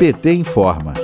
PT informa.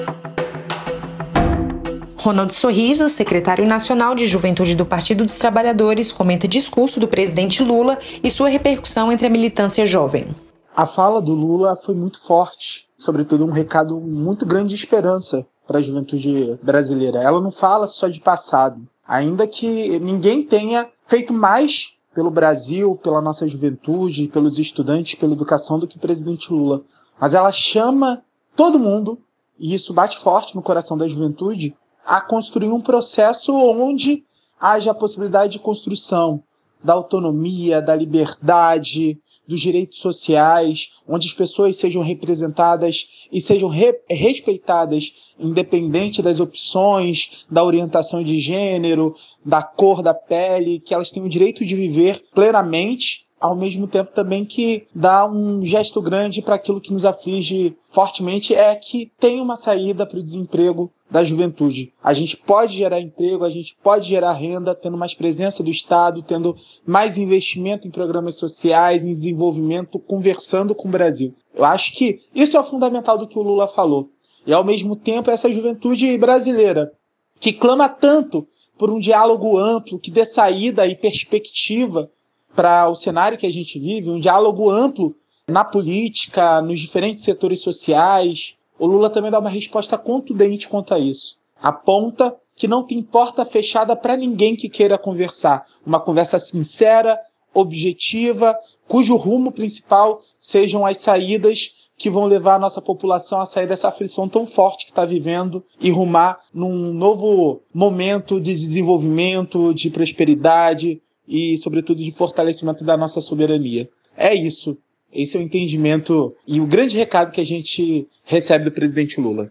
Ronald Sorriso, secretário nacional de Juventude do Partido dos Trabalhadores, comenta discurso do presidente Lula e sua repercussão entre a militância jovem. A fala do Lula foi muito forte, sobretudo um recado muito grande de esperança para a juventude brasileira. Ela não fala só de passado, ainda que ninguém tenha feito mais pelo Brasil, pela nossa juventude, pelos estudantes, pela educação do que o presidente Lula. Mas ela chama todo mundo, e isso bate forte no coração da juventude, a construir um processo onde haja a possibilidade de construção da autonomia, da liberdade, dos direitos sociais, onde as pessoas sejam representadas e sejam re respeitadas, independente das opções, da orientação de gênero, da cor da pele, que elas tenham o direito de viver plenamente ao mesmo tempo também que dá um gesto grande para aquilo que nos aflige fortemente é que tem uma saída para o desemprego da juventude. A gente pode gerar emprego, a gente pode gerar renda, tendo mais presença do Estado, tendo mais investimento em programas sociais, em desenvolvimento, conversando com o Brasil. Eu acho que isso é fundamental do que o Lula falou. E ao mesmo tempo essa juventude brasileira que clama tanto por um diálogo amplo que dê saída e perspectiva para o cenário que a gente vive, um diálogo amplo na política, nos diferentes setores sociais. O Lula também dá uma resposta contundente quanto a isso. Aponta que não tem porta fechada para ninguém que queira conversar. Uma conversa sincera, objetiva, cujo rumo principal sejam as saídas que vão levar a nossa população a sair dessa aflição tão forte que está vivendo e rumar num novo momento de desenvolvimento, de prosperidade, e, sobretudo, de fortalecimento da nossa soberania. É isso. Esse é o entendimento e o grande recado que a gente recebe do presidente Lula.